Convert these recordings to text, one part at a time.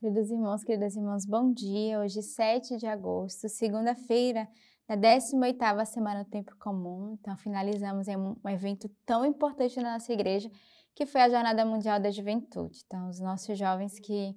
Queridos irmãos, queridas irmãs, bom dia. Hoje, 7 de agosto, segunda-feira, da 18ª Semana do Tempo Comum. Então, finalizamos um evento tão importante na nossa igreja, que foi a Jornada Mundial da Juventude. Então, os nossos jovens que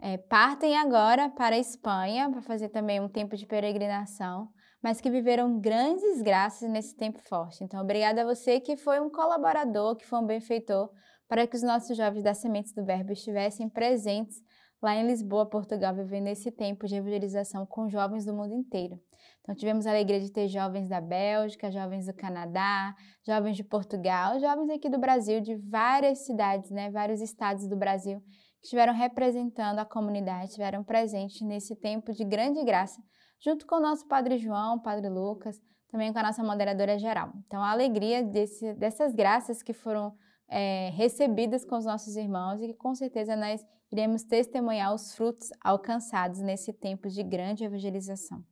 é, partem agora para a Espanha para fazer também um tempo de peregrinação, mas que viveram grandes graças nesse tempo forte. Então, obrigada a você que foi um colaborador, que foi um benfeitor, para que os nossos jovens da Sementes do Verbo estivessem presentes lá em Lisboa, Portugal, vivendo esse tempo de evangelização com jovens do mundo inteiro. Então, tivemos a alegria de ter jovens da Bélgica, jovens do Canadá, jovens de Portugal, jovens aqui do Brasil, de várias cidades, né, vários estados do Brasil, que estiveram representando a comunidade, estiveram presentes nesse tempo de grande graça, junto com o nosso Padre João, Padre Lucas, também com a nossa moderadora geral. Então, a alegria desse, dessas graças que foram é, recebidas com os nossos irmãos e que com certeza nós iremos testemunhar os frutos alcançados nesse tempo de grande evangelização.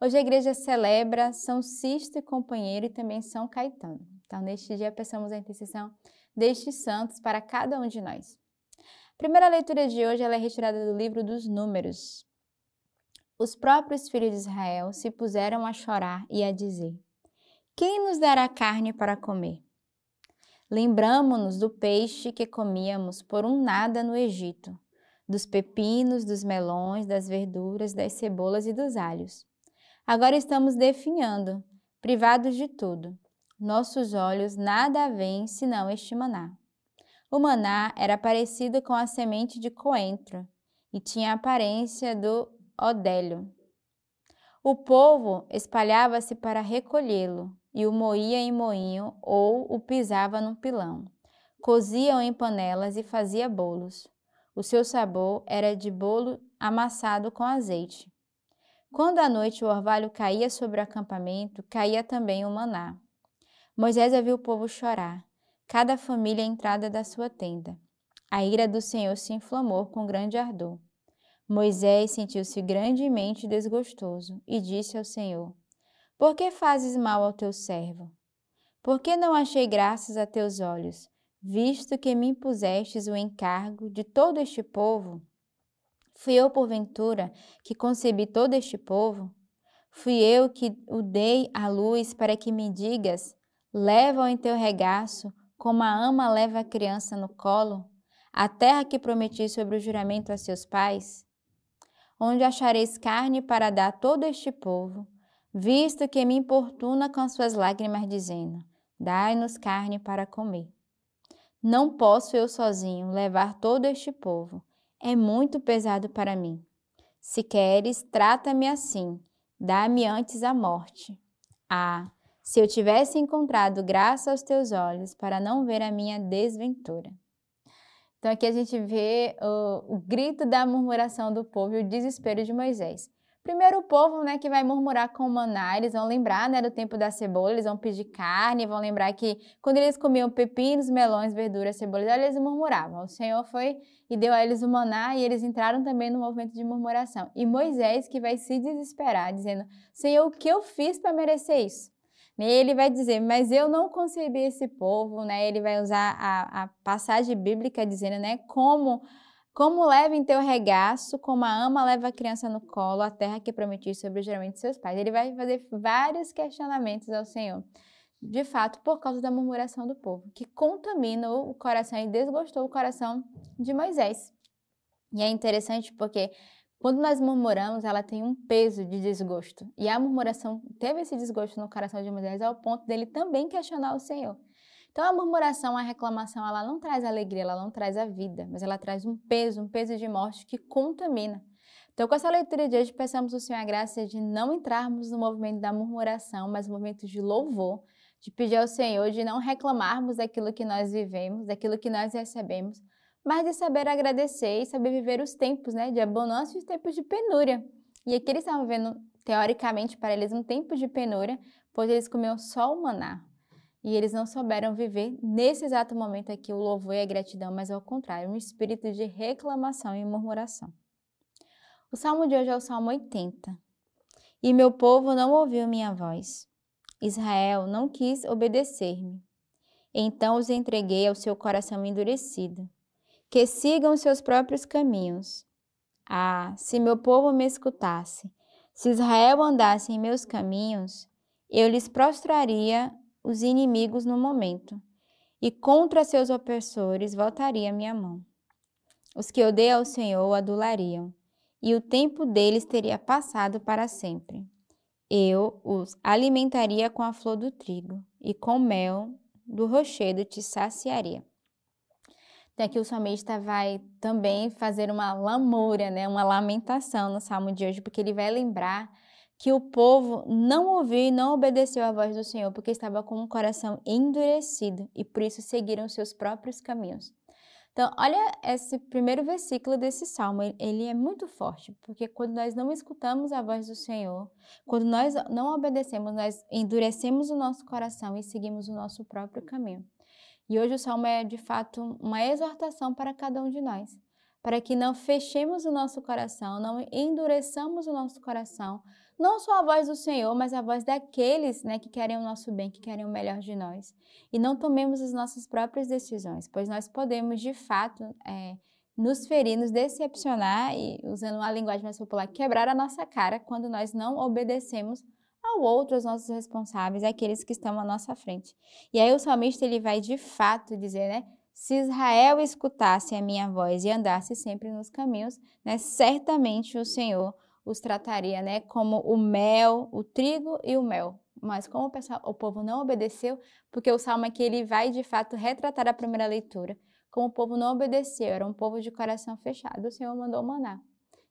Hoje a igreja celebra São Sisto e Companheiro e também São Caetano. Então, neste dia, peçamos a intercessão destes santos para cada um de nós. A primeira leitura de hoje é retirada do livro dos Números. Os próprios filhos de Israel se puseram a chorar e a dizer: Quem nos dará carne para comer? Lembramo-nos do peixe que comíamos por um nada no Egito, dos pepinos, dos melões, das verduras, das cebolas e dos alhos. Agora estamos definhando, privados de tudo. Nossos olhos nada veem senão este maná. O maná era parecido com a semente de coentro e tinha a aparência do odélio. O povo espalhava-se para recolhê-lo, e o moía em moinho ou o pisava num pilão. Cozia-o em panelas e fazia bolos. O seu sabor era de bolo amassado com azeite. Quando à noite o orvalho caía sobre o acampamento, caía também o maná. Moisés ouviu o povo chorar, cada família à entrada da sua tenda. A ira do Senhor se inflamou com grande ardor. Moisés sentiu-se grandemente desgostoso e disse ao Senhor: por que fazes mal ao teu servo? Por que não achei graças a teus olhos, visto que me impusestes o encargo de todo este povo? Fui eu, porventura, que concebi todo este povo? Fui eu que o dei à luz para que me digas: leva-o em teu regaço, como a ama leva a criança no colo, a terra que prometi sobre o juramento a seus pais? Onde achareis carne para dar a todo este povo? Visto que me importuna com suas lágrimas, dizendo: Dai-nos carne para comer. Não posso eu sozinho levar todo este povo, é muito pesado para mim. Se queres, trata-me assim, dá-me antes a morte. Ah, se eu tivesse encontrado graça aos teus olhos para não ver a minha desventura. Então aqui a gente vê o, o grito da murmuração do povo e o desespero de Moisés. Primeiro o povo, né, que vai murmurar com o maná, eles vão lembrar, né, do tempo da cebola, eles vão pedir carne, vão lembrar que quando eles comiam pepinos, melões, verduras, cebolas, eles murmuravam. O Senhor foi e deu a eles o maná e eles entraram também no movimento de murmuração. E Moisés que vai se desesperar, dizendo: Senhor, o que eu fiz para merecer isso? E ele vai dizer, mas eu não concebi esse povo, né? Ele vai usar a, a passagem bíblica dizendo, né, como como leva em teu regaço, como a ama leva a criança no colo, a terra que prometi sobre de seus pais. Ele vai fazer vários questionamentos ao Senhor. De fato, por causa da murmuração do povo, que contaminou o coração e desgostou o coração de Moisés. E é interessante porque quando nós murmuramos, ela tem um peso de desgosto. E a murmuração teve esse desgosto no coração de Moisés ao ponto dele também questionar o Senhor. Então a murmuração, a reclamação, ela não traz alegria, ela não traz a vida, mas ela traz um peso, um peso de morte que contamina. Então, com essa leitura de hoje, peçamos ao Senhor a graça de não entrarmos no movimento da murmuração, mas no movimento de louvor, de pedir ao Senhor de não reclamarmos daquilo que nós vivemos, daquilo que nós recebemos, mas de saber agradecer e saber viver os tempos né, de abundância e os tempos de penúria. E aqui eles estavam vendo, teoricamente, para eles um tempo de penúria, pois eles comiam só o maná, e eles não souberam viver nesse exato momento aqui o louvor e a gratidão, mas ao contrário, um espírito de reclamação e murmuração. O salmo de hoje é o salmo 80. E meu povo não ouviu minha voz. Israel não quis obedecer-me. Então os entreguei ao seu coração endurecido, que sigam seus próprios caminhos. Ah, se meu povo me escutasse, se Israel andasse em meus caminhos, eu lhes prostraria os inimigos no momento, e contra seus opressores voltaria minha mão. Os que odeiam ao Senhor adulariam, e o tempo deles teria passado para sempre. Eu os alimentaria com a flor do trigo, e com mel do rochedo te saciaria. Então aqui o salmista vai também fazer uma lamúria, né, uma lamentação no salmo de hoje, porque ele vai lembrar que o povo não ouviu e não obedeceu à voz do Senhor, porque estava com o coração endurecido e por isso seguiram seus próprios caminhos. Então, olha esse primeiro versículo desse salmo, ele é muito forte, porque quando nós não escutamos a voz do Senhor, quando nós não obedecemos, nós endurecemos o nosso coração e seguimos o nosso próprio caminho. E hoje o salmo é de fato uma exortação para cada um de nós, para que não fechemos o nosso coração, não endureçamos o nosso coração, não só a voz do Senhor, mas a voz daqueles né, que querem o nosso bem, que querem o melhor de nós. E não tomemos as nossas próprias decisões, pois nós podemos, de fato, é, nos ferir, nos decepcionar e, usando uma linguagem mais popular, quebrar a nossa cara quando nós não obedecemos ao outro, aos nossos responsáveis, aqueles que estão à nossa frente. E aí o salmista ele vai de fato dizer, né? Se Israel escutasse a minha voz e andasse sempre nos caminhos, né, certamente o Senhor os trataria, né, como o mel, o trigo e o mel. Mas como o, pessoal, o povo não obedeceu, porque o salmo aqui ele vai de fato retratar a primeira leitura, como o povo não obedeceu, era um povo de coração fechado, o Senhor mandou maná.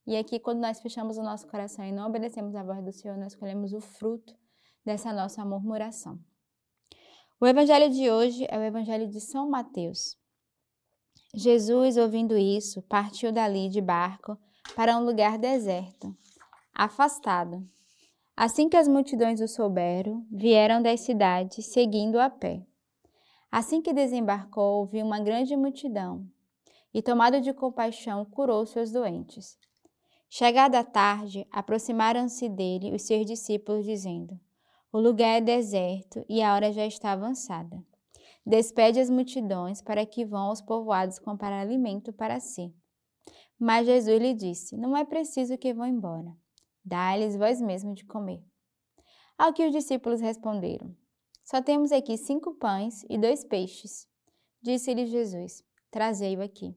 E aqui, quando nós fechamos o nosso coração e não obedecemos a voz do Senhor, nós colhemos o fruto dessa nossa murmuração. O evangelho de hoje é o evangelho de São Mateus. Jesus, ouvindo isso, partiu dali de barco para um lugar deserto, afastado. Assim que as multidões o souberam, vieram das cidades, seguindo a pé. Assim que desembarcou, viu uma grande multidão, e, tomado de compaixão, curou seus doentes. Chegada a tarde, aproximaram-se dele os seus discípulos, dizendo: O lugar é deserto e a hora já está avançada. Despede as multidões para que vão aos povoados comprar alimento para si. Mas Jesus lhe disse: Não é preciso que vão embora. Dá-lhes vós mesmo de comer. Ao que os discípulos responderam: Só temos aqui cinco pães e dois peixes. Disse-lhe Jesus: Trazei-o aqui.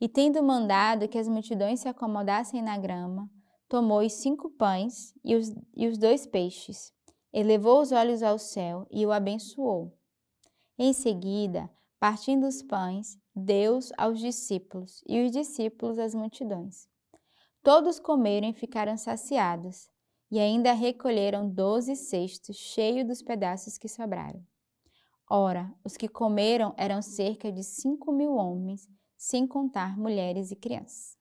E tendo mandado que as multidões se acomodassem na grama, tomou os cinco pães e os, e os dois peixes, elevou os olhos ao céu e o abençoou. Em seguida, partindo os pães, Deus aos discípulos e os discípulos às multidões. Todos comeram e ficaram saciados, e ainda recolheram doze cestos cheios dos pedaços que sobraram. Ora, os que comeram eram cerca de cinco mil homens, sem contar mulheres e crianças.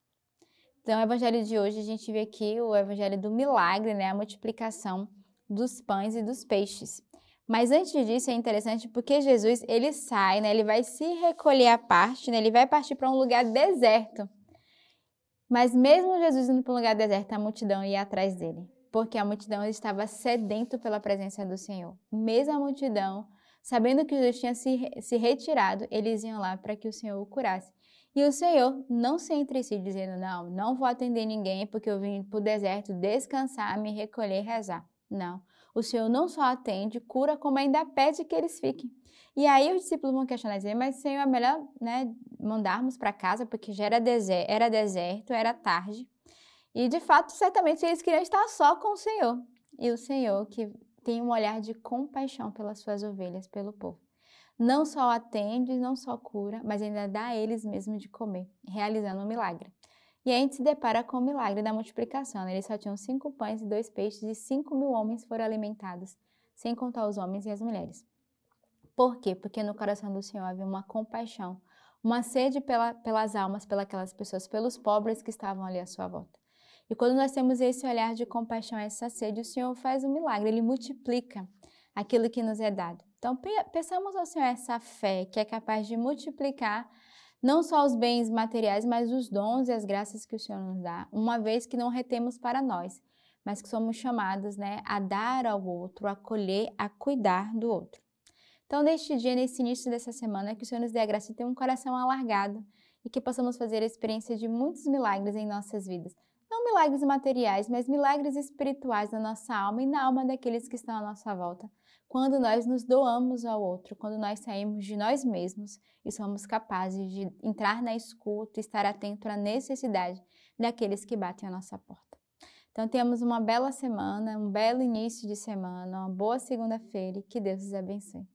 Então, o evangelho de hoje, a gente vê aqui o evangelho do milagre, né? a multiplicação dos pães e dos peixes. Mas antes disso é interessante porque Jesus ele sai, né? Ele vai se recolher à parte, né? Ele vai partir para um lugar deserto. Mas mesmo Jesus indo para um lugar deserto, a multidão ia atrás dele, porque a multidão estava sedento pela presença do Senhor. Mesmo a multidão, sabendo que Jesus tinha se, se retirado, eles iam lá para que o Senhor o curasse. E o Senhor não se entre si, dizendo: Não, não vou atender ninguém, porque eu vim para o deserto descansar, me recolher e rezar. Não o Senhor não só atende, cura, como ainda pede que eles fiquem. E aí os discípulos vão questionar dizer, mas Senhor, é melhor né, mandarmos para casa, porque já era deserto, era deserto, era tarde. E de fato, certamente eles queriam estar só com o Senhor. E o Senhor que tem um olhar de compaixão pelas suas ovelhas, pelo povo. Não só atende, não só cura, mas ainda dá a eles mesmo de comer, realizando um milagre. E a gente se depara com o milagre da multiplicação. Né? Eles só tinham cinco pães e dois peixes e cinco mil homens foram alimentados, sem contar os homens e as mulheres. Por quê? Porque no coração do Senhor havia uma compaixão, uma sede pela, pelas almas, pelas pessoas, pelos pobres que estavam ali à sua volta. E quando nós temos esse olhar de compaixão, essa sede, o Senhor faz um milagre, Ele multiplica aquilo que nos é dado. Então, peçamos ao Senhor essa fé que é capaz de multiplicar não só os bens materiais, mas os dons e as graças que o Senhor nos dá, uma vez que não retemos para nós, mas que somos chamados né, a dar ao outro, a acolher, a cuidar do outro. Então, neste dia, nesse início dessa semana, que o Senhor nos dê a graça de ter um coração alargado e que possamos fazer a experiência de muitos milagres em nossas vidas. Não milagres materiais, mas milagres espirituais na nossa alma e na alma daqueles que estão à nossa volta. Quando nós nos doamos ao outro, quando nós saímos de nós mesmos e somos capazes de entrar na escuta estar atento à necessidade daqueles que batem a nossa porta. Então, temos uma bela semana, um belo início de semana, uma boa segunda-feira e que Deus os abençoe.